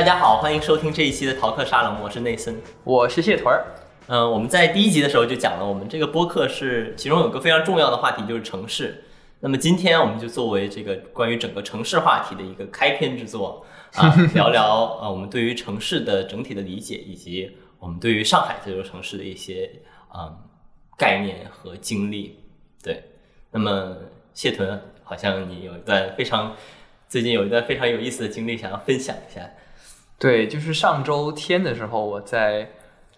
大家好，欢迎收听这一期的逃课沙龙，我是内森。我是谢屯儿。嗯、我们在第一集的时候就讲了，我们这个播客是其中有个非常重要的话题，就是城市。那么今天我们就作为这个关于整个城市话题的一个开篇之作啊，聊聊啊我们对于城市的整体的理解，以及我们对于上海这座城市的一些啊、概念和经历。对，那么谢屯好像你有一段非常最近有一段非常有意思的经历，想要分享一下。对，就是上周天的时候，我在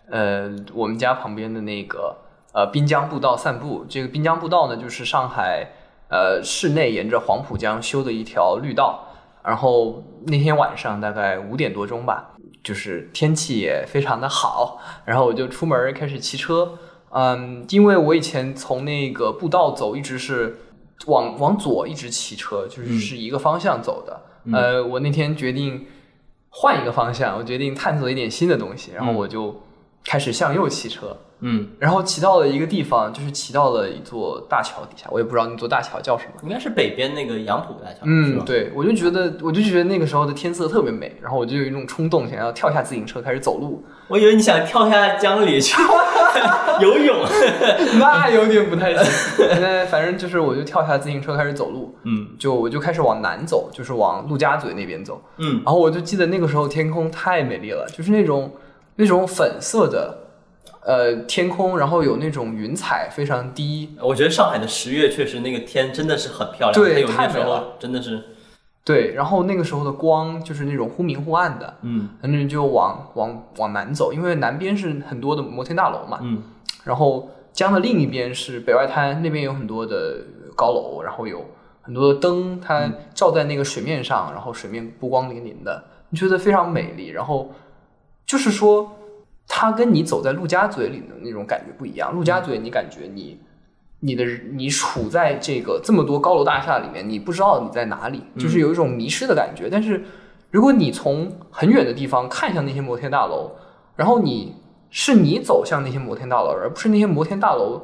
呃我们家旁边的那个呃滨江步道散步。这个滨江步道呢，就是上海呃市内沿着黄浦江修的一条绿道。然后那天晚上大概五点多钟吧，就是天气也非常的好，然后我就出门开始骑车。嗯，因为我以前从那个步道走，一直是往往左一直骑车，就是是一个方向走的。呃，我那天决定换一个方向，我决定探索一点新的东西，然后我就开始向右骑车，嗯，然后骑到了一个地方，就是骑到了一座大桥底下，我也不知道那座大桥叫什么。应该是北边那个杨浦大桥，嗯，对，我就觉得，我就觉得那个时候的天色特别美，然后我就有一种冲动，想要跳下自行车开始走路，我以为你想跳下江里去 游泳。那有点不太行。那反正就是，我就跳下自行车开始走路，嗯就我就开始往南走，就是往陆家嘴那边走。嗯然后我就记得那个时候天空太美丽了，就是那种那种粉色的呃天空，然后有那种云彩非常低，我觉得上海的十月确实那个天真的是很漂亮，对有些时候太美了。真的是，对，然后那个时候的光就是那种忽明忽暗的，嗯。反正就往往往南走，因为南边是很多的摩天大楼嘛，嗯。然后江的另一边是北外滩，那边有很多的高楼，然后有很多的灯，它照在那个水面上，然后水面波光粼粼的，你觉得非常美丽。然后就是说，它跟你走在陆家嘴里的那种感觉不一样。陆家嘴，你感觉你你的你处在这个这么多高楼大厦里面，你不知道你在哪里，就是有一种迷失的感觉。但是如果你从很远的地方看向那些摩天大楼，然后你是你走向那些摩天大楼，而不是那些摩天大楼，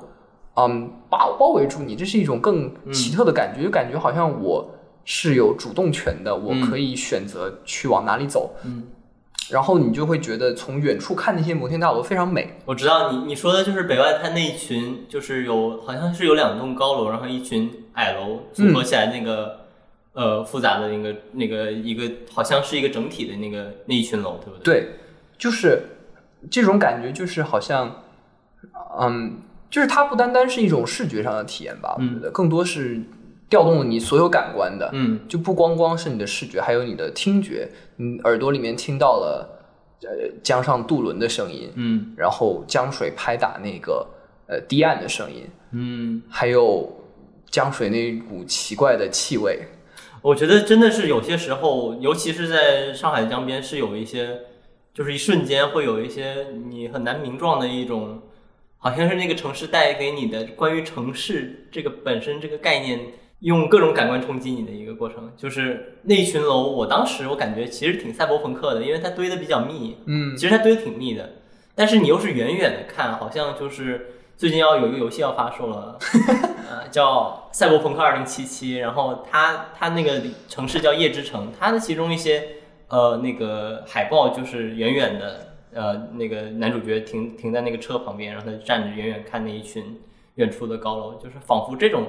嗯，包包围住你，这是一种更奇特的感觉，就感觉好像我是有主动权的，我可以选择去往哪里走。嗯，然后你就会觉得从远处看那些摩天大楼非常美。我知道你你说的就是北外滩那一群，就是有好像是有两栋高楼，然后一群矮楼组合起来那个、呃复杂的那个那个一个好像是一个整体的那个那一群楼，对不对？对，就是这种感觉，就是好像，嗯，就是它不单单是一种视觉上的体验吧，我觉得更多是调动了你所有感官的。嗯就不光光是你的视觉，还有你的听觉，你耳朵里面听到了呃江上渡轮的声音，嗯然后江水拍打那个呃堤岸的声音，嗯，还有江水那股奇怪的气味。我觉得真的是有些时候，尤其是在上海江边，是有一些，就是一瞬间会有一些你很难名状的一种，好像是那个城市带给你的关于城市这个本身这个概念，用各种感官冲击你的一个过程。就是那一群楼，我当时我感觉其实挺赛博朋克的，因为它堆的比较密，嗯其实它堆的挺密的，但是你又是远远的看，好像就是最近要有一个游戏要发售了，呃，叫《赛博朋克2077》，然后它它那个城市叫夜之城，它的其中一些呃那个海报就是远远的，呃那个男主角停停在那个车旁边，然后他就站着远远看那一群远处的高楼，就是仿佛这种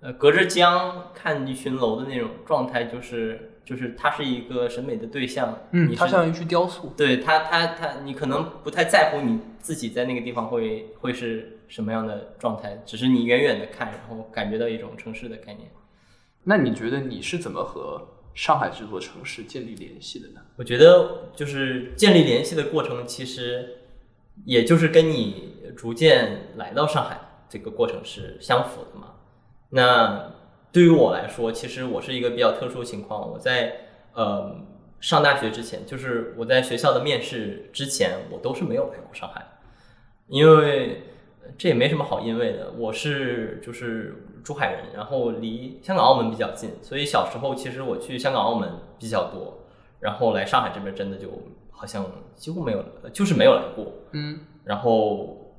呃隔着江看一群楼的那种状态，就是就是它是一个审美的对象，嗯，它像一具雕塑。对它它它，你可能不太在乎你自己在那个地方会会是什么样的状态，只是你远远的看，然后感觉到一种城市的概念。那你觉得你是怎么和上海这座城市建立联系的呢？我觉得就是建立联系的过程，其实也就是跟你逐渐来到上海这个过程是相符的嘛。那对于我来说，其实我是一个比较特殊的情况，我在呃上大学之前，就是我在学校的面试之前，我都是没有来过上海，因为这也没什么好因为的。我是就是珠海人，然后离香港、澳门比较近，所以小时候其实我去香港、澳门比较多，然后来上海这边真的就好像几乎没有，就是没有来过。嗯然后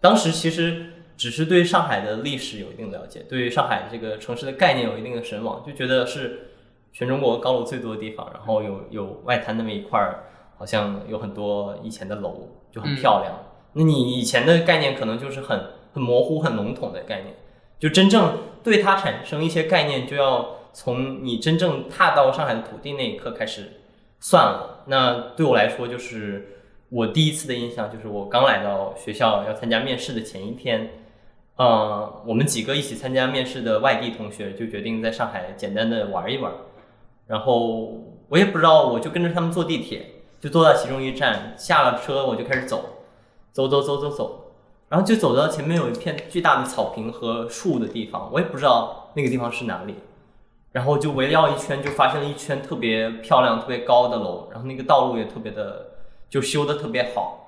当时其实只是对上海的历史有一定了解，对上海这个城市的概念有一定的神往，就觉得是全中国高楼最多的地方，然后有有外滩那么一块儿，好像有很多以前的楼，就很漂亮。那你以前的概念可能就是很很模糊、很笼统的概念，就真正对它产生一些概念，就要从你真正踏到上海的土地那一刻开始算了。那对我来说，就是我第一次的印象，就是我刚来到学校要参加面试的前一天。呃，我们几个一起参加面试的外地同学就决定在上海简单的玩一玩，然后我也不知道，我就跟着他们坐地铁，就坐到其中一站，下了车我就开始走，走走走走走，然后就走到前面有一片巨大的草坪和树的地方，我也不知道那个地方是哪里，然后就围绕一圈就发现了一圈特别漂亮、特别高的楼，然后那个道路也特别的就修的特别好。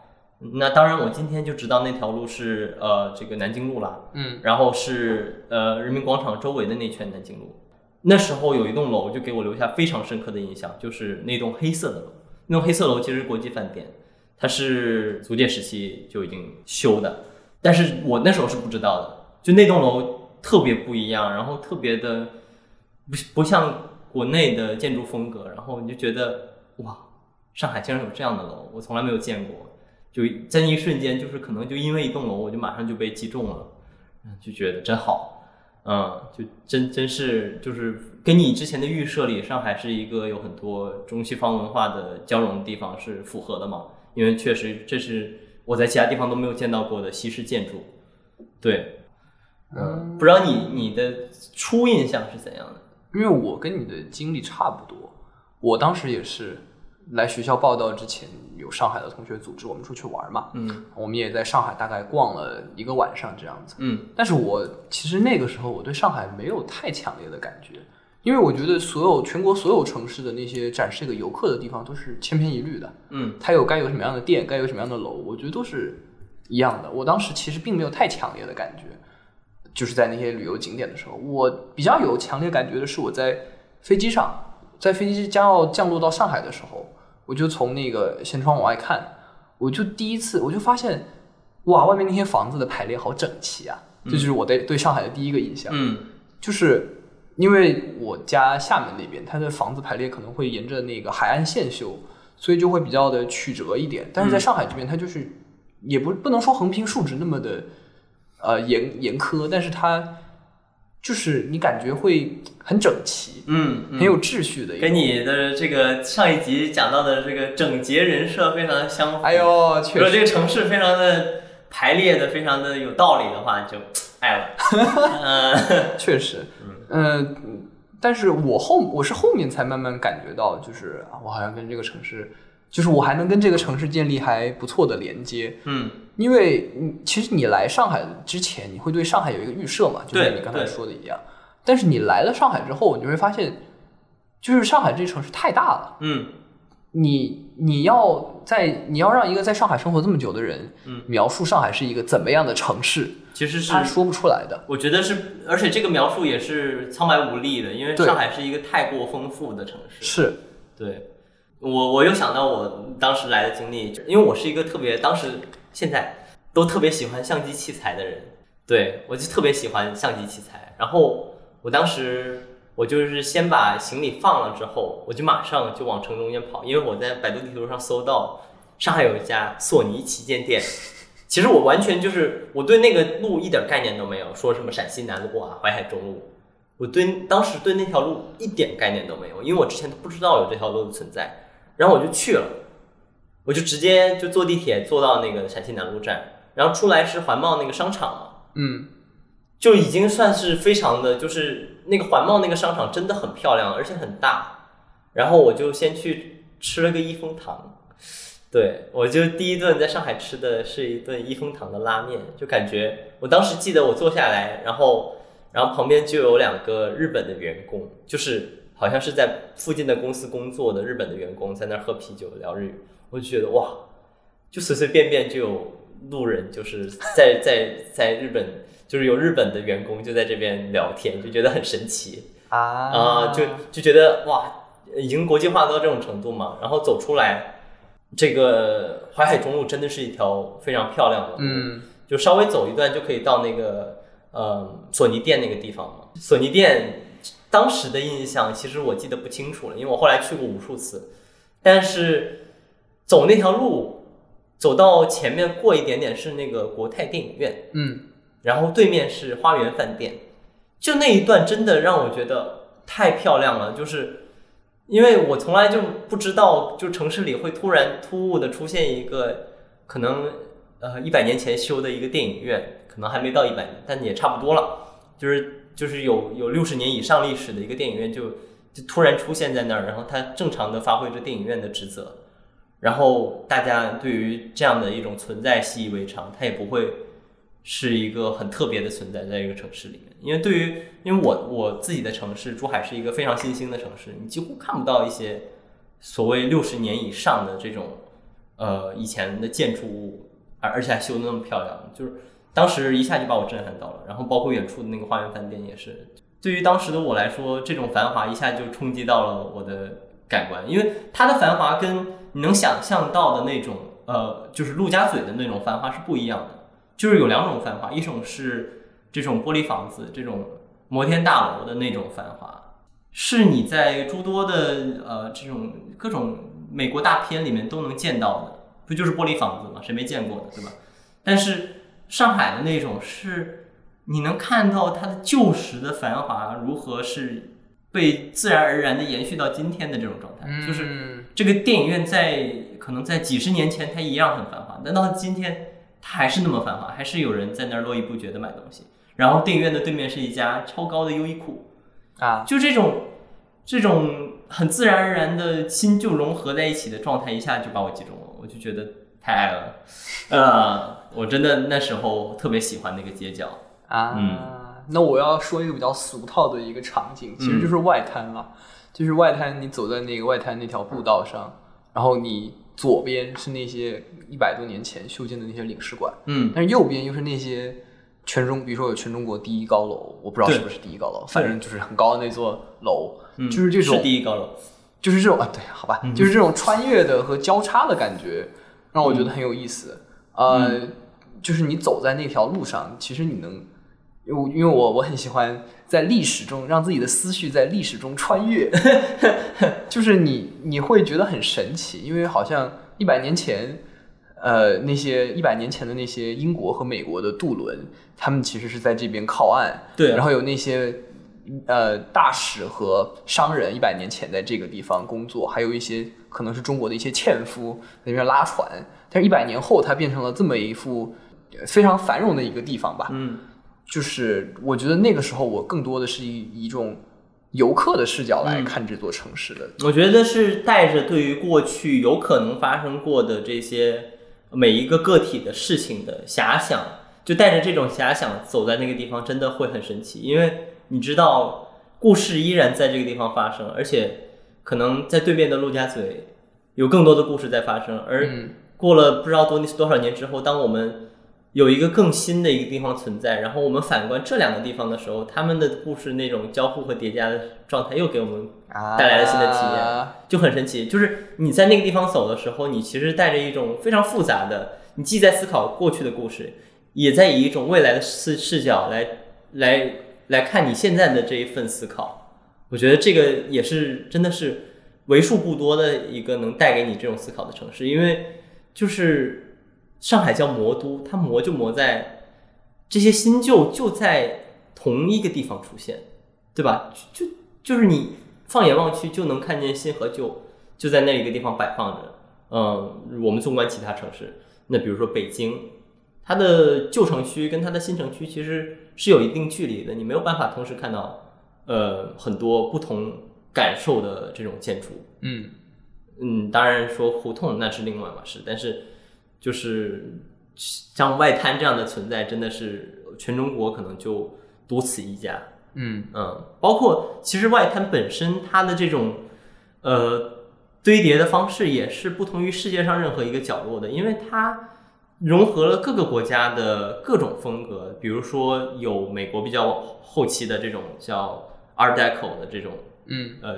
那当然，我今天就知道那条路是呃这个南京路了，嗯，然后是呃人民广场周围的那圈南京路。那时候有一栋楼就给我留下非常深刻的印象，就是那栋黑色的楼。那栋黑色楼其实是国际饭店，它是租界时期就已经修的，但是我那时候是不知道的。就那栋楼特别不一样，然后特别的不不像国内的建筑风格，然后你就觉得哇，上海竟然有这样的楼，我从来没有见过。就在那一瞬间，就是可能就因为一栋楼，我就马上就被击中了，嗯，就觉得真好，嗯，就真真是就是跟你之前的预设里，上海是一个有很多中西方文化的交融的地方是符合的嘛？因为确实这是我在其他地方都没有见到过的西式建筑，对，嗯，不知道你你的初印象是怎样的？因为我跟你的经历差不多，我当时也是。来学校报道之前，有上海的同学组织我们出去玩嘛？嗯，我们也在上海大概逛了一个晚上这样子。嗯，但是我其实那个时候我对上海没有太强烈的感觉，因为我觉得所有全国所有城市的那些展示给游客的地方都是千篇一律的。嗯，它有该有什么样的店，该有什么样的楼，我觉得都是一样的。我当时其实并没有太强烈的感觉，就是在那些旅游景点的时候，我比较有强烈感觉的是我在飞机上，在飞机将要降落到上海的时候。我就从那个舷窗往外看，我就第一次我就发现，哇，外面那些房子的排列好整齐啊！这就是我对对上海的第一个印象。嗯，就是因为我家厦门那边，它的房子排列可能会沿着那个海岸线修，所以就会比较的曲折一点。但是在上海这边，它就是也不不能说横平竖直那么的呃严严苛，但是它。就是你感觉会很整齐，嗯，很有秩序的，跟你的这个上一集讲到的这个整洁人设非常相符。哎呦，确实，这个城市非常的排列的非常的有道理的话，就爱了。嗯，确实，嗯，但是我后我是后面才慢慢感觉到，就是我好像跟这个城市。就是我还能跟这个城市建立还不错的连接，嗯，因为你其实你来上海之前，你会对上海有一个预设嘛，就像你刚才说的一样。但是你来了上海之后，你会发现，就是上海这城市太大了，嗯，你你要在你要让一个在上海生活这么久的人，嗯，描述上海是一个怎么样的城市，其实是他说不出来的。我觉得是，而且这个描述也是苍白无力的，因为上海是一个太过丰富的城市，是对。我我又想到我当时来的经历，因为我是一个特别当时现在都特别喜欢相机器材的人，对我就特别喜欢相机器材。然后我当时我就是先把行李放了之后，我就马上就往城中间跑，因为我在百度地图上搜到上海有一家索尼旗舰店。其实我完全就是我对那个路一点概念都没有，说什么陕西南路啊、淮海中路，我对当时对那条路一点概念都没有，因为我之前都不知道有这条路的存在。然后我就去了，我就直接就坐地铁坐到那个陕西南路站，然后出来是环贸那个商场嘛，嗯，就已经算是非常的，就是那个环贸那个商场真的很漂亮，而且很大。然后我就先去吃了个益丰堂，对我就第一顿在上海吃的是一顿益丰堂的拉面，就感觉我当时记得我坐下来，然后然后旁边就有两个日本的员工，就是。好像是在附近的公司工作的日本的员工在那儿喝啤酒聊日语，我就觉得哇，就随随便便就有路人就是在在在日本，就是有日本的员工就在这边聊天，就觉得很神奇啊啊，就就觉得哇，已经国际化到这种程度嘛。然后走出来，这个淮海中路真的是一条非常漂亮的路，就稍微走一段就可以到那个呃索尼店那个地方嘛，索尼店。当时的印象其实我记得不清楚了，因为我后来去过无数次，但是走那条路，走到前面过一点点是那个国泰电影院，嗯。然后对面是花园饭店，就那一段真的让我觉得太漂亮了，就是因为我从来就不知道，就城市里会突然突兀的出现一个可能呃一百年前修的一个电影院，可能还没到一百年，但也差不多了，就是就是有有六十年以上历史的一个电影院就就突然出现在那儿，然后它正常的发挥着电影院的职责，然后大家对于这样的一种存在习以为常，它也不会是一个很特别的存在在一个城市里面。因为对于因为我我自己的城市珠海是一个非常新兴的城市，你几乎看不到一些所谓六十年以上的这种呃以前的建筑物，而而且还修的那么漂亮，就是当时一下就把我震撼到了。然后包括远处的那个花园饭店也是，对于当时的我来说，这种繁华一下就冲击到了我的感官，因为它的繁华跟你能想象到的那种呃，就是陆家嘴的那种繁华是不一样的。就是有两种繁华，一种是这种玻璃房子、这种摩天大楼的那种繁华，是你在诸多的呃这种各种美国大片里面都能见到的，不就是玻璃房子吗？谁没见过的，对吧？但是上海的那种是，你能看到它的旧时的繁华如何是被自然而然的延续到今天的这种状态，就是嗯这个电影院在可能在几十年前它一样很繁华，但到今天它还是那么繁华，还是有人在那儿络绎不绝的买东西。然后电影院的对面是一家超高的优衣库，啊，就这种这种很自然而然的新旧融合在一起的状态，一下就把我击中了，我就觉得太爱了。呃，我真的那时候特别喜欢那个街角。啊，嗯。那我要说一个比较俗套的一个场景，其实就是外滩了。就是外滩，你走在那个外滩那条步道上，然后你左边是那些一百多年前修建的那些领事馆，嗯，但是右边又是那些全中，比如说有全中国第一高楼，我不知道是不是第一高楼，反正就是很高的那座楼，嗯就是这种是第一高楼。就是这种啊，对，好吧，就是这种穿越的和交叉的感觉，让我觉得很有意思。呃，就是你走在那条路上，其实你能，因为我因为我我很喜欢在历史中让自己的思绪在历史中穿越，就是你你会觉得很神奇，因为好像一百年前。呃，那些一百年前的那些英国和美国的渡轮，他们其实是在这边靠岸，对啊然后有那些呃大使和商人一百年前在这个地方工作，还有一些可能是中国的一些纤夫在那边拉船，但是一百年后它变成了这么一幅呃非常繁荣的一个地方吧。嗯，就是我觉得那个时候我更多的是以一种游客的视角来嗯看这座城市的。我觉得是带着对于过去有可能发生过的这些每一个个体的事情的遐想，就带着这种遐想走在那个地方，真的会很神奇，因为你知道故事依然在这个地方发生，而且可能在对面的陆家嘴有更多的故事在发生，而嗯过了不知道多多少年之后，当我们有一个更新的一个地方存在，然后我们反观这两个地方的时候，他们的故事那种交互和叠加的状态，又给我们啊带来了新的体验就很神奇。就是你在那个地方走的时候，你其实带着一种非常复杂的，你既在思考过去的故事，也在以一种未来的视视角来来来看你现在的这一份思考。我觉得这个也是真的是为数不多的一个能带给你这种思考的城市，因为就是上海叫魔都，它魔就魔在这些新旧就在同一个地方出现，对吧？就就就是你放眼望去就能看见新和旧就在那一个地方摆放着。嗯，我们纵观其他城市，那比如说北京，它的旧城区跟它的新城区其实是有一定距离的，你没有办法同时看到呃很多不同感受的这种建筑。嗯嗯，当然说胡同那是另外一码事，但是就是像外滩这样的存在，真的是全中国可能就独此一家。嗯嗯，包括其实外滩本身它的这种呃堆叠的方式也是不同于世界上任何一个角落的，因为它融合了各个国家的各种风格，比如说有美国比较后期的这种叫 Art Deco 的这种嗯呃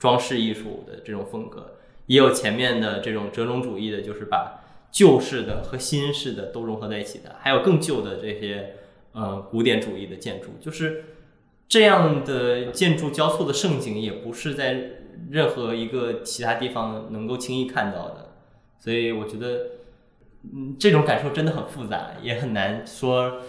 装饰艺术的这种风格，也有前面的这种折中主义的，就是把旧式的和新式的都融合在一起的，还有更旧的这些呃古典主义的建筑，就是这样的建筑交错的盛景，也不是在任何一个其他地方能够轻易看到的。所以我觉得，嗯，这种感受真的很复杂，也很难说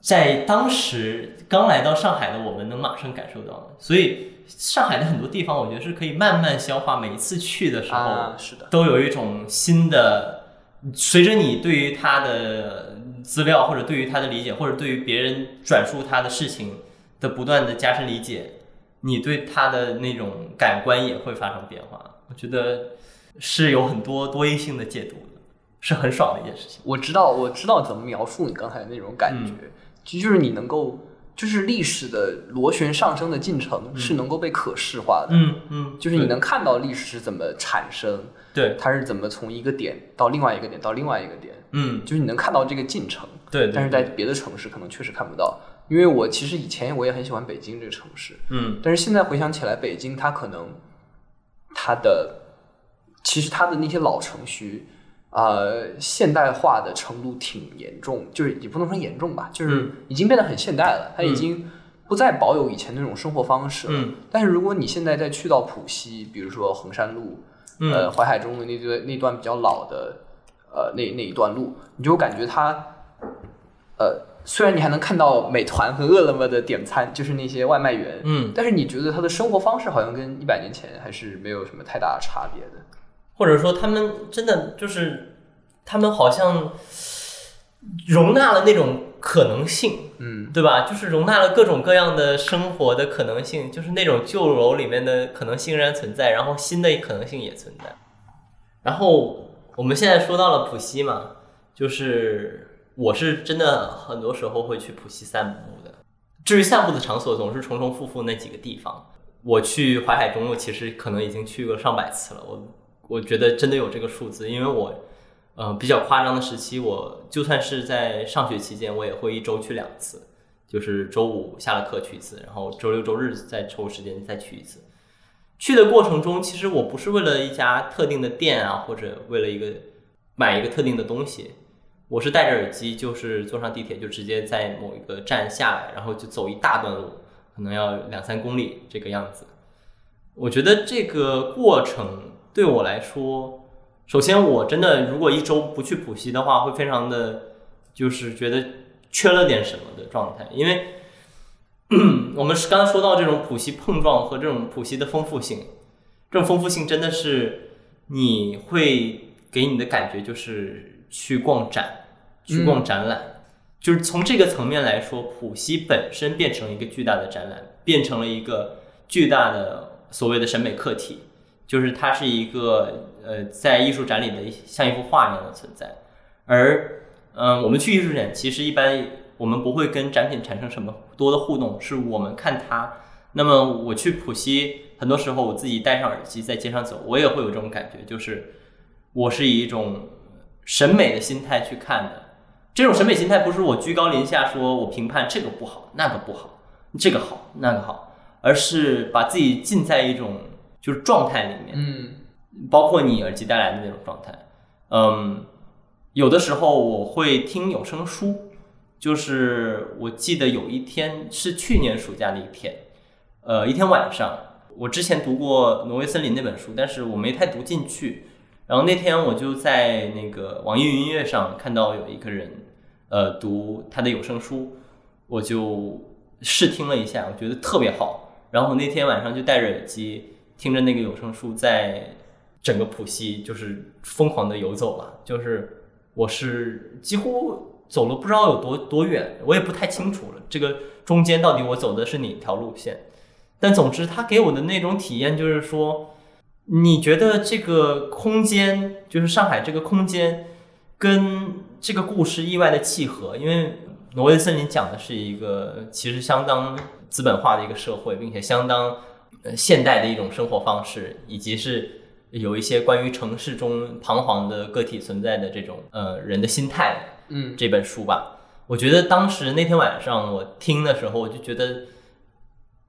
在当时刚来到上海的我们能马上感受到。所以上海的很多地方，我觉得是可以慢慢消化。每一次去的时候，啊，是的，都有一种新的，随着你对于他的资料，或者对于他的理解，或者对于别人转述他的事情的不断的加深理解，你对他的那种感官也会发生变化。我觉得是有很多多音性的解读的，是很爽的一件事情。我知道，我知道怎么描述你刚才那种感觉，其实就是你能够，就是历史的螺旋上升的进程是能够被可视化的，嗯嗯，就是你能看到历史是怎么产生，对，它是怎么从一个点到另外一个点到另外一个点，嗯就是你能看到这个进程，对，对但是在别的城市可能确实看不到。因为我其实以前我也很喜欢北京这个城市，嗯但是现在回想起来，北京它可能它的其实它的那些老城区，呃，现代化的程度挺严重，就是也不能说严重吧，就是嗯已经变得很现代了，它已经不再保有以前那种生活方式了。嗯但是如果你现在再去到浦西，比如说衡山路，嗯呃，淮海中的那段那段比较老的，呃，那那一段路，你就感觉它，呃，虽然你还能看到美团和饿了么的点餐，就是那些外卖员，嗯，但是你觉得他的生活方式好像跟一百年前还是没有什么太大的差别的。或者说他们真的就是他们好像容纳了那种可能性，嗯对吧？就是容纳了各种各样的生活的可能性，就是那种旧楼里面的可能性仍然存在，然后新的可能性也存在。然后我们现在说到了浦西嘛，就是我是真的很多时候会去浦西散步的。至于散步的场所，总是重重复复那几个地方。我去淮海中路，其实可能已经去过上百次了。我我觉得真的有这个数字，因为我呃比较夸张的时期，我就算是在上学期间，我也会一周去两次，就是周五下了课去一次，然后周六周日再抽时间再去一次。去的过程中，其实我不是为了一家特定的店啊，或者为了一个买一个特定的东西，我是戴着耳机，就是坐上地铁就直接在某一个站下来，然后就走一大段路，可能要两三公里这个样子。我觉得这个过程对我来说，首先我真的如果一周不去浦西的话，会非常的，就是觉得缺了点什么的状态，因为。我们是刚才说到这种浦西碰撞和这种浦西的丰富性，这种丰富性真的是你会给你的感觉就是去逛展，去逛展览，就是从这个层面来说，浦西本身变成一个巨大的展览，变成了一个巨大的所谓的审美客体，就是它是一个呃在艺术展里的像一幅画一样的存在，而嗯、我们去艺术展其实一般我们不会跟展品产生什么多的互动，是我们看它。那么我去浦西，很多时候我自己戴上耳机在街上走，我也会有这种感觉，就是我是以一种审美的心态去看的。这种审美心态不是我居高临下说我评判这个不好，那个不好，这个好，那个好，而是把自己浸在一种就是状态里面。嗯包括你耳机带来的那种状态。嗯，有的时候我会听有声书，就是我记得有一天是去年暑假的一天，呃，一天晚上，我之前读过《挪威森林》那本书，但是我没太读进去。然后那天我就在那个网易云音乐上看到有一个人，呃，读他的有声书，我就试听了一下，我觉得特别好。然后那天晚上就戴着耳机听着那个有声书，在整个浦西就是疯狂的游走了，就是我是几乎走了不知道有多多远，我也不太清楚了，这个中间到底我走的是哪条路线。但总之，它给我的那种体验就是说，你觉得这个空间，就是上海这个空间，跟这个故事意外的契合，因为挪威森林讲的是一个其实相当资本化的一个社会，并且相当呃现代的一种生活方式，以及是有一些关于城市中彷徨的个体存在的这种呃人的心态嗯这本书吧。我觉得当时那天晚上我听的时候，我就觉得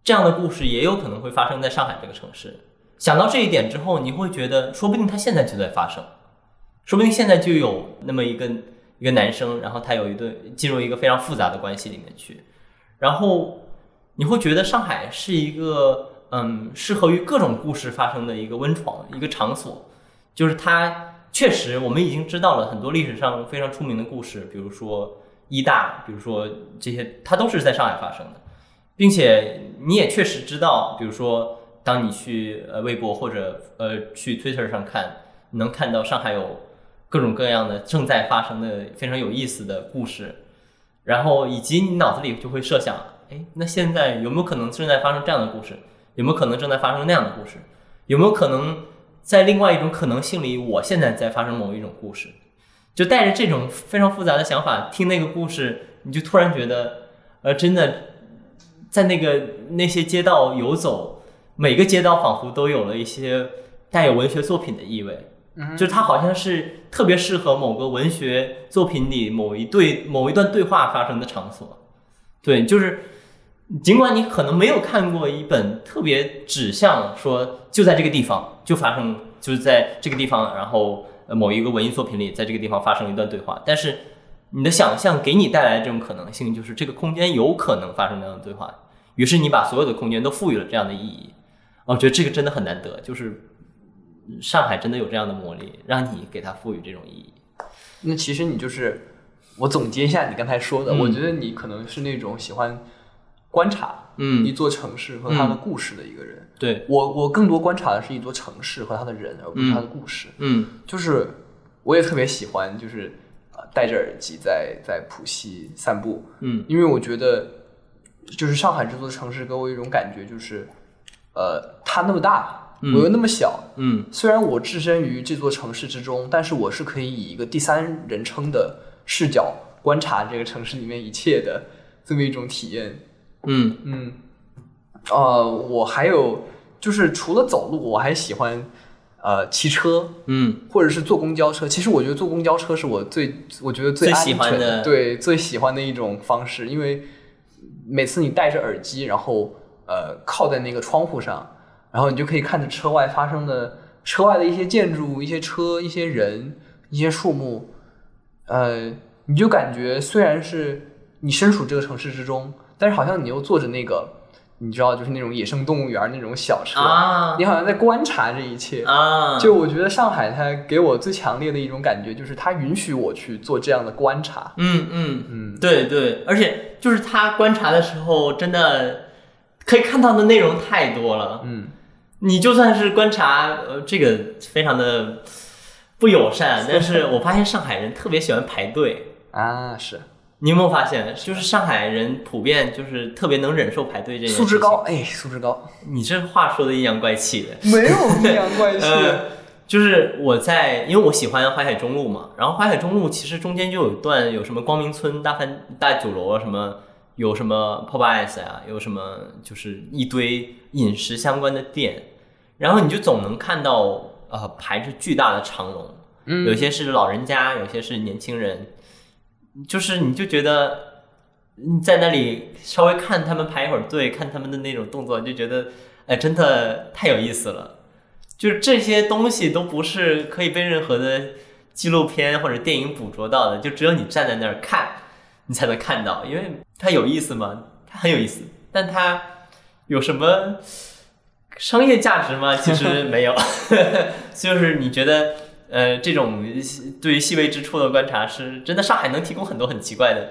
这样的故事也有可能会发生在上海这个城市。想到这一点之后，你会觉得，说不定它现在就在发生，说不定现在就有那么一个一个男生，然后他有一对进入一个非常复杂的关系里面去，然后你会觉得上海是一个嗯适合于各种故事发生的一个温床，一个场所。就是它确实，我们已经知道了很多历史上非常出名的故事，比如说医大，比如说这些，它都是在上海发生的，并且你也确实知道，比如说当你去呃微博或者呃去 Twitter 上看，能看到上海有各种各样的正在发生的非常有意思的故事，然后以及你脑子里就会设想，哎，那现在有没有可能正在发生这样的故事？有没有可能正在发生那样的故事？有没有可能？在另外一种可能性里，我现在在发生某一种故事，就带着这种非常复杂的想法听那个故事，你就突然觉得，呃，真的在那个那些街道游走，每个街道仿佛都有了一些带有文学作品的意味，就是它好像是特别适合某个文学作品里某一对某一段对话发生的场所，对，就是尽管你可能没有看过一本特别指向说就在这个地方。就发生就是在这个地方，然后呃某一个文艺作品里，在这个地方发生一段对话。但是你的想象给你带来的这种可能性，就是这个空间有可能发生这样的对话。于是你把所有的空间都赋予了这样的意义。我觉得这个真的很难得，就是上海真的有这样的魔力，让你给它赋予这种意义。那其实你就是我总结一下你刚才说的，我觉得你可能是那种喜欢观察。嗯，一座城市和它的故事的一个人，对我，我更多观察的是一座城市和它的人，而不是它的故事。嗯，就是我也特别喜欢，就是呃戴着耳机在在浦西散步。嗯，因为我觉得，就是上海这座城市给我一种感觉，就是呃，它那么大，我又那么小。嗯，虽然我置身于这座城市之中，但是我是可以以一个第三人称的视角观察这个城市里面一切的这么一种体验。嗯嗯，呃，我还有就是除了走路，我还喜欢呃骑车，嗯，或者是坐公交车。其实我觉得坐公交车是我最我觉得最喜欢的，对最喜欢的一种方式，因为每次你戴着耳机，然后呃靠在那个窗户上，然后你就可以看着车外发生的车外的一些建筑、一些车、一些人、一些树木，呃，你就感觉虽然是你身处这个城市之中。但是好像你又坐着那个，你知道，就是那种野生动物园那种小车，你好像在观察这一切啊。就我觉得上海它给我最强烈的一种感觉，就是它允许我去做这样的观察。嗯嗯嗯，对对，而且就是他观察的时候，真的可以看到的内容太多了。嗯，你就算是观察，呃，这个非常的不友善，但是我发现上海人特别喜欢排队 啊，是。你有没有发现，就是上海人普遍就是特别能忍受排队这件事素质高，哎，素质高。你这话说的阴阳怪气的，没有 阴阳怪气。就是我在，因为我喜欢淮海中路嘛，然后淮海中路其实中间就有一段有什么光明村大饭大酒楼啊，什么有什么 Pop Ice 啊，有什么就是一堆饮食相关的店，然后你就总能看到呃排着巨大的长龙，嗯，有些是老人家，有些是年轻人。就是你就觉得你在那里稍微看他们排一会儿队，看他们的那种动作，就觉得哎，真的太有意思了。就是这些东西都不是可以被任何的纪录片或者电影捕捉到的，就只有你站在那儿看，你才能看到，因为它有意思嘛？它很有意思，但它有什么商业价值吗？其实没有，就是你觉得。呃，这种对于细微之处的观察是真的。上海能提供很多很奇怪的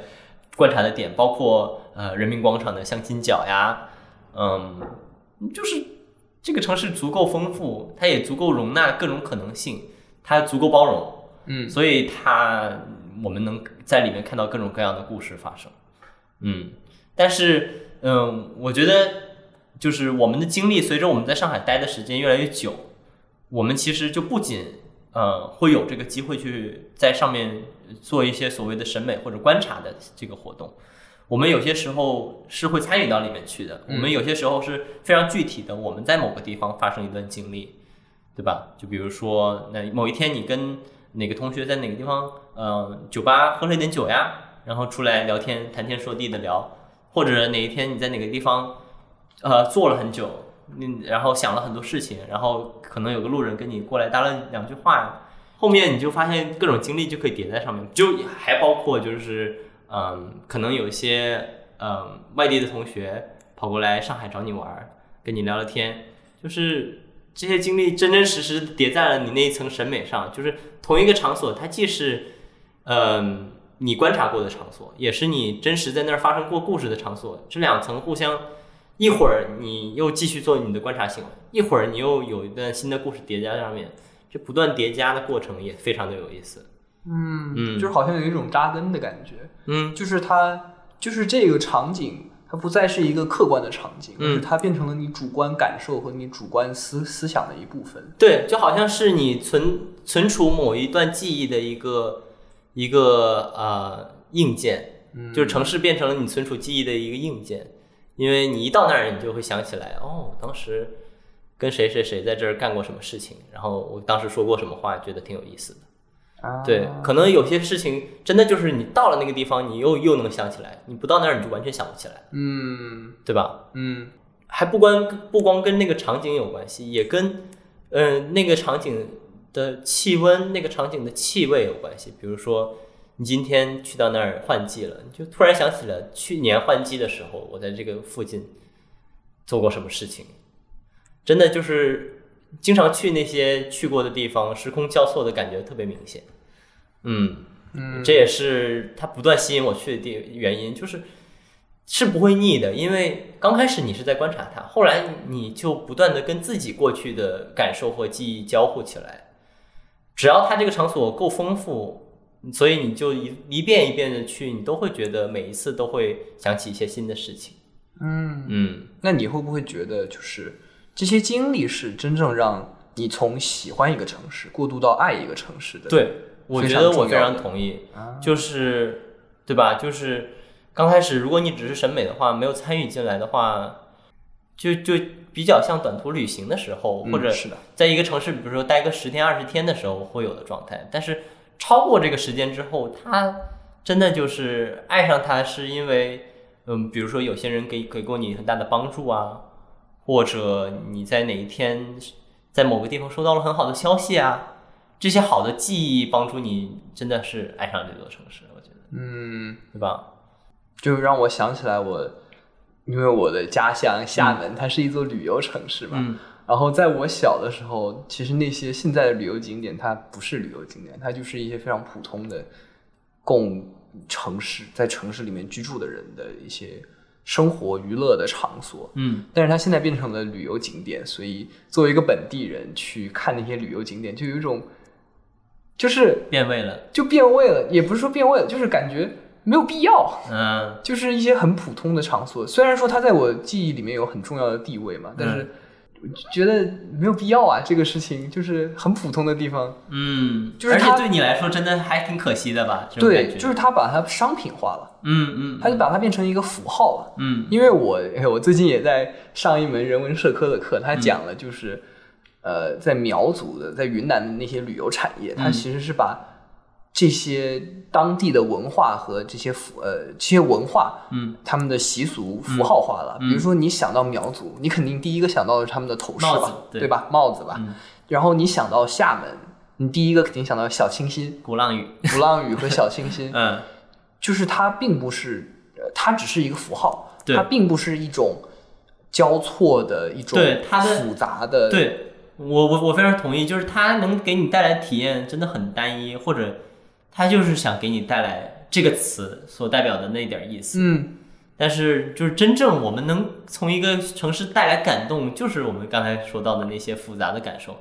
观察的点，包括呃人民广场的相亲角呀，嗯，就是这个城市足够丰富，它也足够容纳各种可能性，它足够包容，嗯，所以它我们能在里面看到各种各样的故事发生，嗯，但是嗯，我觉得就是我们的经历随着我们在上海待的时间越来越久，我们其实就不仅呃，会有这个机会去在上面做一些所谓的审美或者观察的这个活动。我们有些时候是会参与到里面去的。我们有些时候是非常具体的，我们在某个地方发生一段经历，对吧？就比如说，那某一天你跟哪个同学在哪个地方，呃，酒吧喝了一点酒呀，然后出来聊天，谈天说地的聊，或者哪一天你在哪个地方，呃，坐了很久。你然后想了很多事情，然后可能有个路人跟你过来搭了两句话，后面你就发现各种经历就可以叠在上面，就还包括就是嗯，可能有一些嗯外地的同学，跑过来上海找你玩儿，跟你聊聊天，就是这些经历真真实实叠在了你那一层审美上。就是同一个场所，它既是嗯、你观察过的场所，也是你真实在那儿发生过故事的场所，这两层互相。一会儿你又继续做你的观察行为，一会儿你又有一段新的故事叠加上面，这不断叠加的过程也非常的有意思。嗯嗯。就是好像有一种扎根的感觉，嗯，就是它就是这个场景，它不再是一个客观的场景，而嗯是它变成了你主观感受和你主观思思想的一部分。对，就好像是你存存储某一段记忆的一个一个呃硬件，嗯。就是城市变成了你存储记忆的一个硬件，因为你一到那儿，你就会想起来，哦，当时跟谁谁谁在这儿干过什么事情，然后我当时说过什么话，觉得挺有意思的。啊对，可能有些事情真的就是你到了那个地方，你又又能想起来，你不到那儿你就完全想不起来，嗯对吧？嗯还不光不光跟那个场景有关系，也跟呃那个场景的气温、那个场景的气味有关系。比如说，你今天去到那儿换季了，你就突然想起了去年换季的时候，我在这个附近做过什么事情。真的就是经常去那些去过的地方，时空交错的感觉特别明显。嗯，嗯，这也是它不断吸引我去的地原因，就是是不会腻的，因为刚开始你是在观察它，后来你就不断的跟自己过去的感受和记忆交互起来。只要它这个场所够丰富，所以你就一一遍一遍的去，你都会觉得每一次都会想起一些新的事情。嗯，嗯，那你会不会觉得，就是这些经历是真正让你从喜欢一个城市过渡到爱一个城市的？对，我觉得我非常同意。啊，就是对吧？就是刚开始，如果你只是审美的话，没有参与进来的话，就就比较像短途旅行的时候，嗯或者是的，在一个城市，比如说待个十天二十天的时候会有的状态。但是超过这个时间之后，他真的就是爱上他，是因为嗯，比如说有些人给给过你很大的帮助啊，或者你在哪一天在某个地方收到了很好的消息啊，这些好的记忆帮助你，真的是爱上这座城市，我觉得，嗯，对吧？就让我想起来我，因为我的家乡厦门，它是一座旅游城市嘛。嗯然后在我小的时候，其实那些现在的旅游景点，它不是旅游景点，它就是一些非常普通的供城市在城市里面居住的人的一些生活娱乐的场所。嗯但是它现在变成了旅游景点，所以作为一个本地人去看那些旅游景点，就有一种就是变味了，就变味了，也不是说变味了，就是感觉没有必要。嗯就是一些很普通的场所，虽然说它在我记忆里面有很重要的地位嘛，但是觉得没有必要啊。这个事情就是很普通的地方，嗯，就是它而且对你来说真的还挺可惜的吧？对，就是他把它商品化了，嗯嗯，他就把它变成一个符号了。嗯因为我哎我最近也在上一门人文社科的课，他讲了就是，呃，在苗族的在云南的那些旅游产业，它嗯其实是把这些当地的文化和这些符呃这些文化，嗯，他们的习俗符号化了。嗯比如说你想到苗族，你肯定第一个想到的是他们的头饰吧，对对吧？帽子吧。嗯然后你想到厦门，你第一个肯定想到小清新、鼓浪屿，鼓浪屿和小清新。嗯就是它并不是，呃，它只是一个符号，对它并不是一种交错的一种对它的复杂的，对我我我非常同意，就是它能给你带来体验真的很单一，或者它就是想给你带来这个词所代表的那点意思。嗯，但是就是真正我们能从一个城市带来感动，就是我们刚才说到的那些复杂的感受，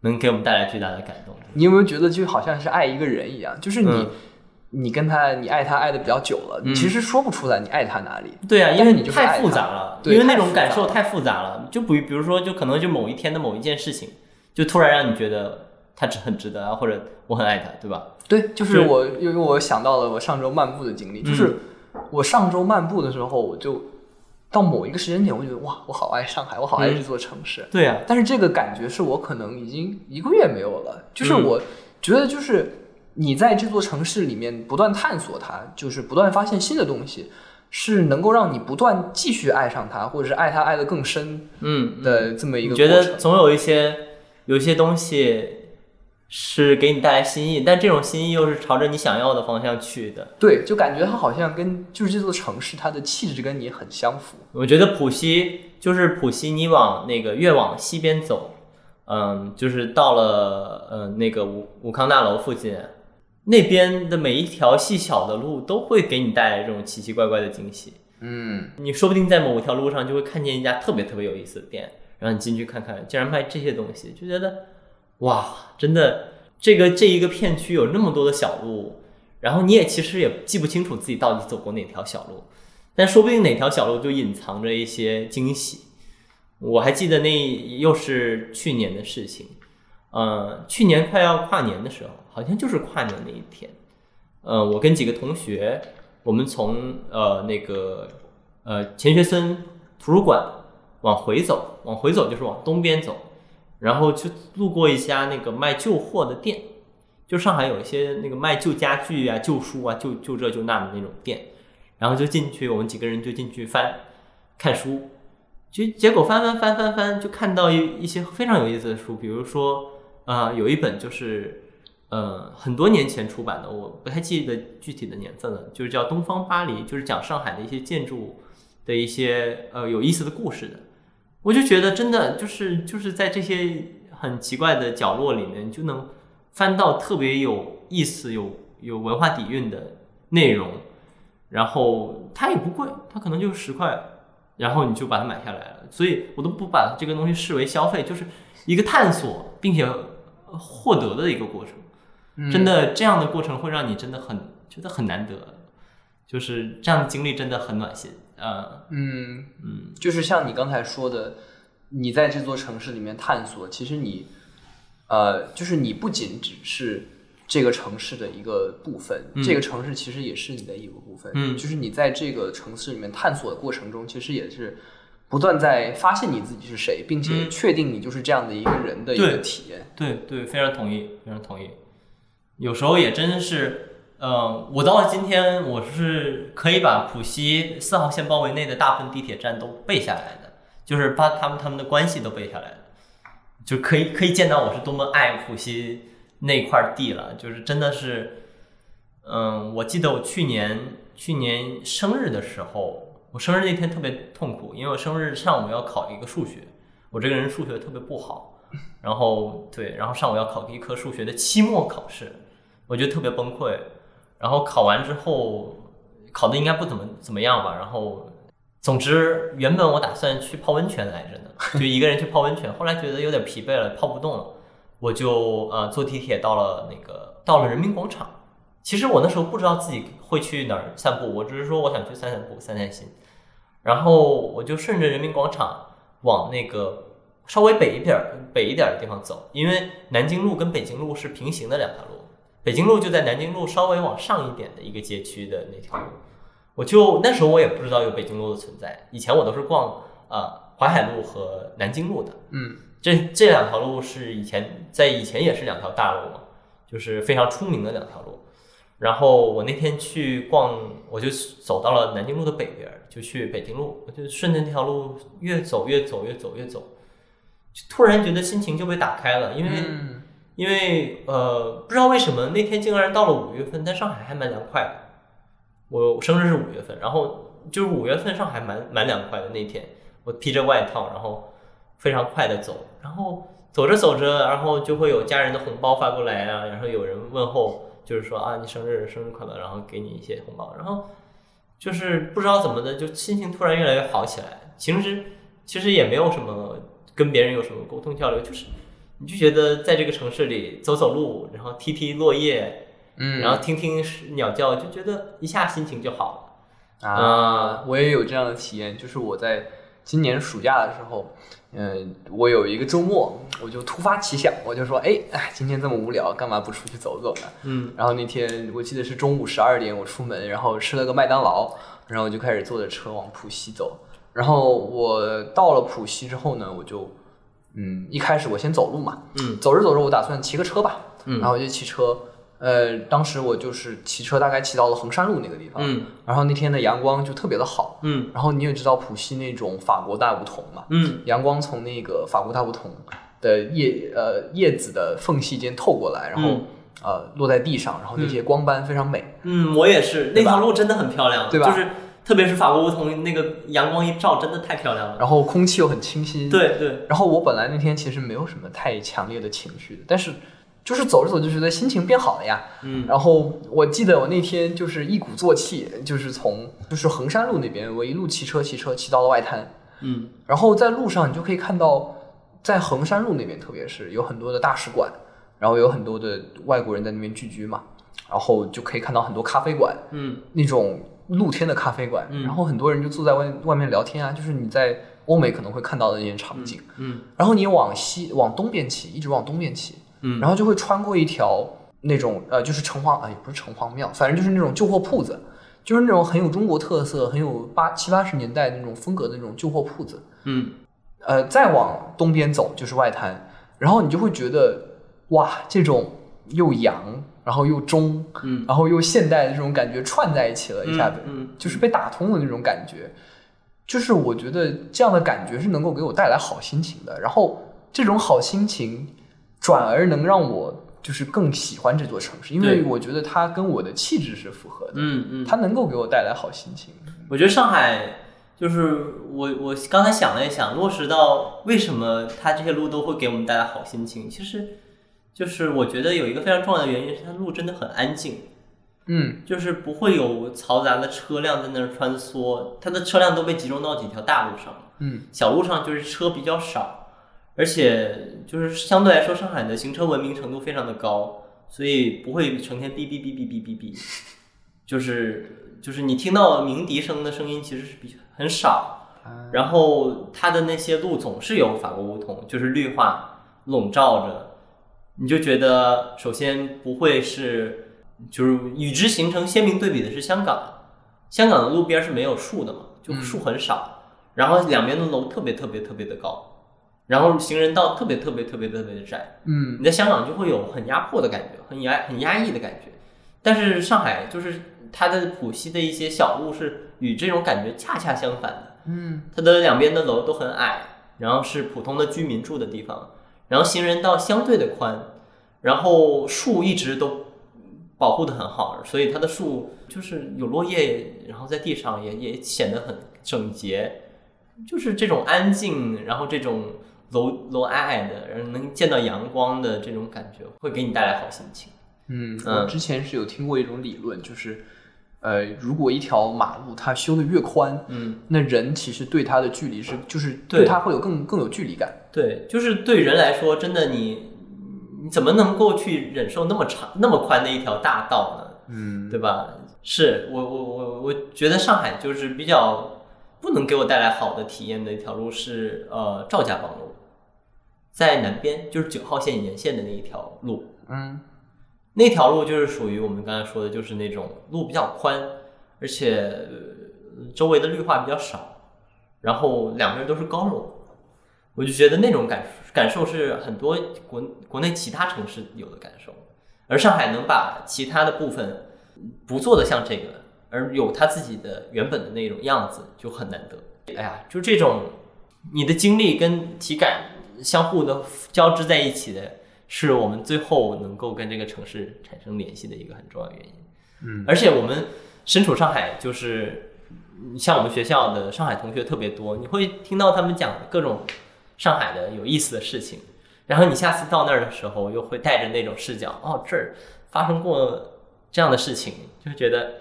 能给我们带来巨大的感动。你有没有觉得就好像是爱一个人一样，就是你、嗯你跟他你爱他爱的比较久了，其实说不出来你爱他哪里，对啊，因为你就太复杂了，因为那种感受太复杂了。就比比如说，就可能就某一天的某一件事情，就突然让你觉得它值很值得啊，或者我很爱他，对吧？对，就是我，因为我想到了我上周漫步的经历，就是我上周漫步的时候，我就到某一个时间点，我觉得哇，我好爱上海，我好爱嗯这座城市。对啊，但是这个感觉是我可能已经一个月没有了，就是嗯我觉得就是你在这座城市里面不断探索它，就是不断发现新的东西，是能够让你不断继续爱上它，或者是爱它爱得更深嗯，的这么一你觉得。总有一些有一些东西是给你带来新意，但这种新意又是朝着你想要的方向去的。对，就感觉它好像跟就是这座城市它的气质跟你很相符。我觉得浦西就是浦西，你往那个越往西边走，嗯，就是到了呃那个武武康大楼附近，那边的每一条细小的路都会给你带来这种奇奇怪怪的惊喜。嗯，你说不定在某条路上就会看见一家特别特别有意思的店，然后你进去看看，竟然卖这些东西，就觉得哇，真的，这个这一个片区有那么多的小路，然后你也其实也记不清楚自己到底走过哪条小路，但说不定哪条小路就隐藏着一些惊喜。我还记得那又是去年的事情，呃，去年快要跨年的时候，好像就是跨年那一天，呃，我跟几个同学。我们从呃那个呃钱学森图书馆往回走，往回走就是往东边走，然后就路过一家那个卖旧货的店，就上海有一些那个卖旧家具啊、旧书啊、旧旧这旧那的那种店，然后就进去，我们几个人就进去翻看书，结结果翻翻翻翻翻，就看到一一些非常有意思的书，比如说啊有一本就是。呃，很多年前出版的，我不太记得具体的年份了，就是叫《东方巴黎》，就是讲上海的一些建筑的一些呃有意思的故事的。我就觉得真的就是就是在这些很奇怪的角落里面，就能翻到特别有意思、有有文化底蕴的内容。然后它也不贵，它可能就十块，然后你就把它买下来了。所以我都不把这个东西视为消费，就是一个探索并且获得的一个过程。真的，这样的过程会让你真的很觉得很难得，就是这样的经历真的很暖心啊。嗯嗯，就是像你刚才说的，你在这座城市里面探索，其实你呃，就是你不仅只是这个城市的一个部分，这个城市其实也是你的一个部分。嗯，就是你在这个城市里面探索的过程中，其实也是不断在发现你自己是谁，并且确定你就是这样的一个人的一个体验。对对，非常同意，非常同意。有时候也真是，嗯，我到了今天，我是可以把浦西四号线包围内的大部分地铁站都背下来的，就是把他们他们的关系都背下来了，就可以可以见到我是多么爱浦西那块地了。就是真的是，嗯，我记得我去年去年生日的时候，我生日那天特别痛苦，因为我生日上午要考一个数学，我这个人数学特别不好，然后对，然后上午要考一科数学的期末考试。我觉得特别崩溃，然后考完之后，考的应该不怎么怎么样吧。然后，总之，原本我打算去泡温泉来着呢，就一个人去泡温泉。后来觉得有点疲惫了，泡不动了，我就呃坐地铁到了那个到了人民广场。其实我那时候不知道自己会去哪儿散步，我只是说我想去散散步、散散心。然后我就顺着人民广场往那个稍微北一点、北一点的地方走，因为南京路跟北京路是平行的两条路。北京路就在南京路稍微往上一点的一个街区的那条路，我就那时候我也不知道有北京路的存在，以前我都是逛啊淮海路和南京路的，嗯，这这两条路是以前在以前也是两条大路嘛，就是非常出名的两条路。然后我那天去逛，我就走到了南京路的北边，就去北京路，我就顺着那条路越走越走越走越走，就突然觉得心情就被打开了，因为。因为呃，不知道为什么那天竟然到了五月份，在上海还蛮凉快的。我生日是五月份，然后就是五月份上海蛮蛮凉快的那天，我披着外套，然后非常快的走，然后走着走着，然后就会有家人的红包发过来啊，然后有人问候，就是说啊你生日生日快乐，然后给你一些红包，然后就是不知道怎么的，就心情突然越来越好起来。其实其实也没有什么跟别人有什么沟通交流，就是。你就觉得在这个城市里走走路，然后踢踢落叶，嗯，然后听听鸟叫，就觉得一下心情就好了。啊，我也有这样的体验，就是我在今年暑假的时候，嗯，我有一个周末，我就突发奇想，我就说，哎，哎，今天这么无聊，干嘛不出去走走呢？嗯，然后那天我记得是中午十二点，我出门，然后吃了个麦当劳，然后就开始坐着车往浦西走。然后我到了浦西之后呢，我就。嗯，一开始我先走路嘛，嗯，走着走着我打算骑个车吧，嗯，然后我就骑车，呃，当时我就是骑车，大概骑到了衡山路那个地方，嗯，然后那天的阳光就特别的好，嗯，然后你也知道浦西那种法国大梧桐嘛，嗯，阳光从那个法国大梧桐的叶呃叶子的缝隙间透过来，然后、嗯呃落在地上，然后那些光斑非常美。嗯，我也是，那条路真的很漂亮，对吧就是特别是法国梧桐那个阳光一照，真的太漂亮了。然后空气又很清新。。对对，然后我本来那天其实没有什么太强烈的情绪，但是就是走着走就觉得心情变好了呀。嗯然后我记得我那天就是一鼓作气，就是从就是衡山路那边，我一路骑车骑车骑到了外滩，嗯然后在路上你就可以看到，在衡山路那边，特别是有很多的大使馆，然后有很多的外国人在那边聚居嘛，然后就可以看到很多咖啡馆，嗯那种露天的咖啡馆，嗯然后很多人就坐在外外面聊天啊，就是你在欧美可能会看到的那些场景。嗯然后你往西往东边骑，一直往东边骑，嗯然后就会穿过一条那种呃，就是城隍，啊，也，不是城隍庙，反正就是那种旧货铺子，就是那种很有中国特色、很有八七八十年代那种风格的那种旧货铺子。嗯呃，再往东边走就是外滩，然后你就会觉得哇，这种又洋，然后又中，嗯，然后又现代的这种感觉串在一起了，一下子、嗯就是被打通的那种感觉。就是我觉得这样的感觉是能够给我带来好心情的，然后这种好心情转而能让我就是更喜欢这座城市，因为我觉得它跟我的气质是符合的，嗯嗯，它能够给我带来好心情。我觉得上海就是我我刚才想了一想，落实到为什么它这些路都会给我们带来好心情，其实就是我觉得有一个非常重要的原因是它路真的很安静。嗯。就是不会有嘈杂的车辆在那儿穿梭，它的车辆都被集中到几条大路上，嗯。小路上就是车比较少，而且就是相对来说，上海的行车文明程度非常的高，所以不会成天哔哔哔哔哔哔哔，就是就是你听到鸣笛声的声音其实是比很少，然后它的那些路总是有法国梧桐，就是绿化笼罩着，你就觉得首先不会是。就是与之形成鲜明对比的是香港，香港的路边是没有树的嘛，就树很少，然后两边的楼特别特别特别的高，然后行人道特别特别特别特别的窄，嗯。你在香港就会有很压迫的感觉，很压很压抑的感觉，但是上海就是它的浦西的一些小路是与这种感觉恰恰相反的，嗯。它的两边的楼都很矮，然后是普通的居民住的地方，然后行人道相对的宽，然后树一直都保护的很好，所以它的树就是有落叶，然后在地上也也显得很整洁，就是这种安静，然后这种楼楼矮矮的，然后能见到阳光的这种感觉，会给你带来好心情。嗯，嗯我之前是有听过一种理论，就是呃，如果一条马路它修的越宽，嗯，那人其实对它的距离是就是对对它会有更更有距离感。对，就是对人来说，真的你你怎么能够去忍受那么长那么宽的一条大道呢？嗯对吧？是我我我我觉得上海就是比较不能给我带来好的体验的一条路是呃赵家浜路，在南边就是九号线沿线的那一条路，嗯那条路就是属于我们刚才说的，就是那种路比较宽，而且、呃周围的绿化比较少，然后两边都是高楼，我就觉得那种感感受是很多国国内其他城市有的感受，而上海能把其他的部分不做的像这个，而有他自己的原本的那种样子，就很难得。哎呀，就这种你的经历跟体感相互的交织在一起的，是我们最后能够跟这个城市产生联系的一个很重要的原因。嗯，而且我们身处上海，就是嗯像我们学校的上海同学特别多，你会听到他们讲各种上海的有意思的事情，然后你下次到那儿的时候，又会带着那种视角，哦，这儿发生过这样的事情，就觉得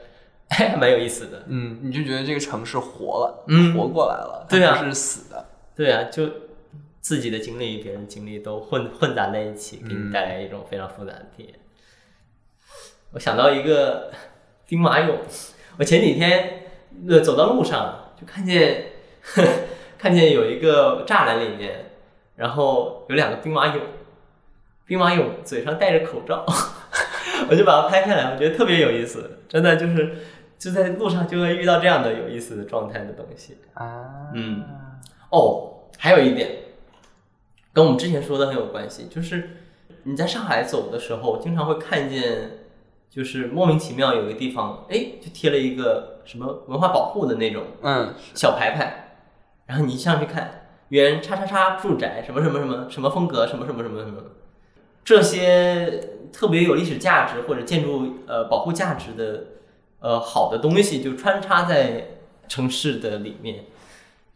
哎，还蛮有意思的。嗯，你就觉得这个城市活了，嗯活过来了，对啊是死的。对啊，就自己的经历、别人的经历都混混杂在一起，给你带来一种非常复杂的体验。我想到一个兵马俑，我前几天呃走到路上就看见看见有一个栅栏里面，然后有两个兵马俑，兵马俑嘴上戴着口罩，我就把它拍下来，我觉得特别有意思，真的就是就在路上就会遇到这样的有意思的状态的东西。啊，嗯。哦，还有一点，跟我们之前说的很有关系，就是你在上海走的时候，经常会看见，就是莫名其妙有个地方，哎，就贴了一个什么文化保护的那种嗯，小牌牌，然后你一上去看，原叉叉叉住宅，什么什么什么什么风格，什么什么什么什么，这些特别有历史价值或者建筑呃保护价值的呃好的东西，就穿插在城市的里面，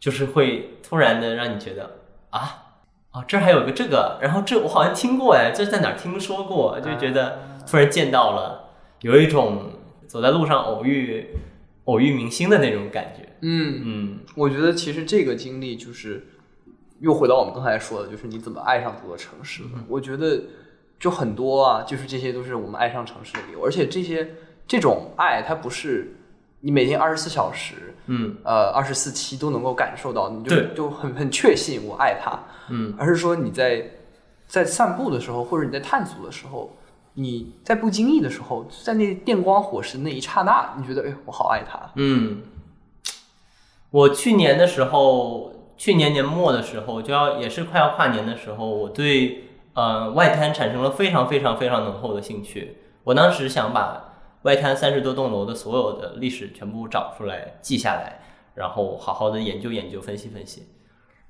就是会突然的让你觉得啊。啊，这儿还有个这个，然后这我好像听过哎，这在哪儿听说过？就觉得突然见到了，有一种走在路上偶遇偶遇明星的那种感觉。嗯，嗯我觉得其实这个经历就是又回到我们刚才说的，就是你怎么爱上这座城市的。我觉得就很多啊，就是这些都是我们爱上城市的理由，而且这些这种爱，它不是你每天二十四小时。嗯呃，二十四期都能够感受到，你就就很很确信我爱它，嗯而是说你在在散步的时候，或者你在探索的时候，你在不经意的时候，在那电光火石那一刹那，你觉得哎，我好爱他。嗯，我去年的时候，去年年末的时候，就要也是快要跨年的时候，我对呃外滩产生了非常非常非常浓厚的兴趣。我当时想把外滩三十多栋楼的所有的历史全部找出来记下来，然后好好的研究研究、分析分析。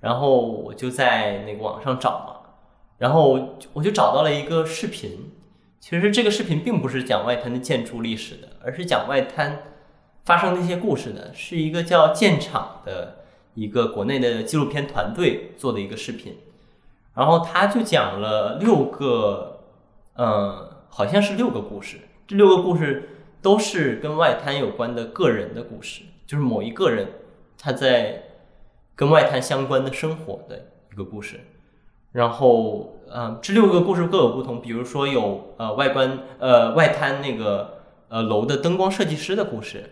然后我就在那个网上找嘛，然后我就找到了一个视频。其实这个视频并不是讲外滩的建筑历史的，而是讲外滩发生的一些故事的，是一个叫建厂的一个国内的纪录片团队做的一个视频。然后他就讲了六个，嗯，好像是六个故事。这六个故事都是跟外滩有关的个人的故事，就是某一个人他在跟外滩相关的生活的一个故事。然后，嗯、这六个故事各有不同，比如说有呃外观呃外滩那个呃楼的灯光设计师的故事，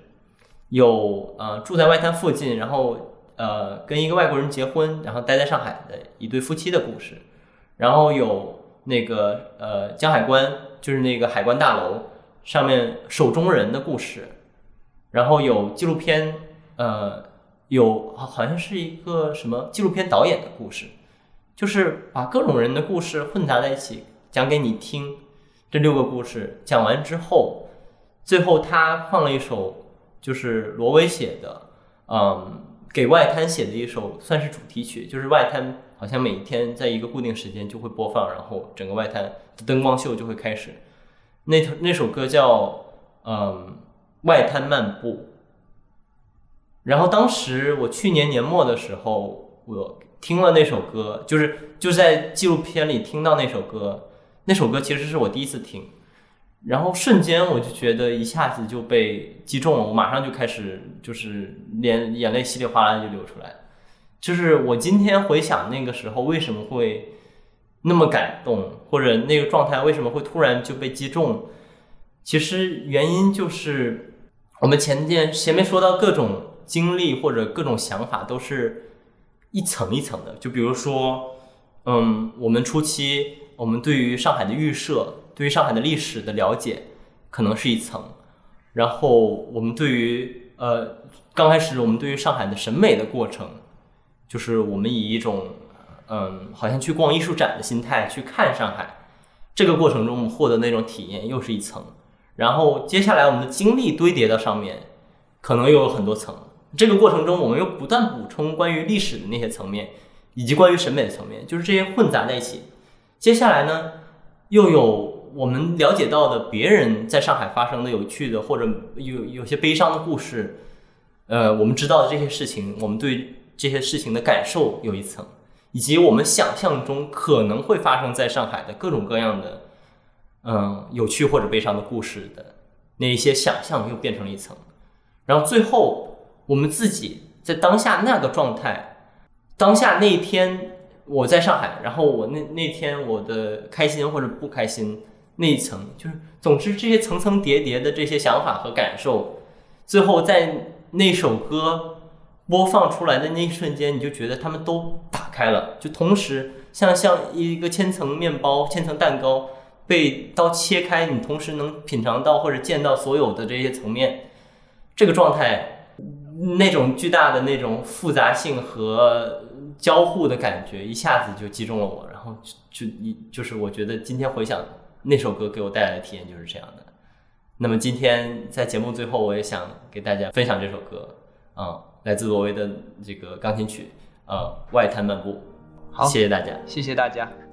有呃住在外滩附近，然后呃跟一个外国人结婚，然后待在上海的一对夫妻的故事，然后有那个呃江海关，就是那个海关大楼上面手中人的故事，然后有纪录片，呃有好好像是一个什么纪录片导演的故事。就是把各种人的故事混杂在一起讲给你听。这六个故事讲完之后，最后他放了一首就是罗威写的，嗯，给外滩写的一首算是主题曲，就是外滩好像每一天在一个固定时间就会播放，然后整个外滩的灯光秀就会开始。那那首歌叫嗯外滩漫步。然后当时我去年年末的时候，我听了那首歌，就是就在纪录片里听到那首歌，那首歌其实是我第一次听，然后瞬间我就觉得一下子就被击中了，我马上就开始就是连眼泪稀里哗啦就流出来，就是我今天回想那个时候为什么会那么感动，或者那个状态为什么会突然就被击中，其实原因就是我们前天前面说到各种经历或者各种想法都是。一层一层的，就比如说，嗯，我们初期我们对于上海的预设，对于上海的历史的了解，可能是一层，然后我们对于呃刚开始我们对于上海的审美的过程，就是我们以一种嗯好像去逛艺术展的心态去看上海，这个过程中我们获得那种体验又是一层，然后接下来我们的经历堆叠到上面，可能又有很多层。这个过程中，我们又不断补充关于历史的那些层面，以及关于审美的层面，就是这些混杂在一起。接下来呢，又有我们了解到的别人在上海发生的有趣的或者有有些悲伤的故事，呃，我们知道的这些事情，我们对这些事情的感受有一层，以及我们想象中可能会发生在上海的各种各样的，嗯，有趣或者悲伤的故事的那一些想象又变成了一层，然后最后。我们自己在当下那个状态，当下那一天我在上海，然后我那那天我的开心或者不开心那一层，就是总之这些层层叠叠的这些想法和感受，最后在那首歌播放出来的那一瞬间，你就觉得他们都打开了，就同时像像一个千层面包、千层蛋糕被刀切开，你同时能品尝到或者见到所有的这些层面，这个状态。那种巨大的那种复杂性和交互的感觉，一下子就击中了我，然后就就一就是我觉得今天回想那首歌给我带来的体验就是这样的。那么今天在节目最后，我也想给大家分享这首歌，啊、来自挪威的这个钢琴曲，呃外滩漫步。好谢谢大家。谢谢大家。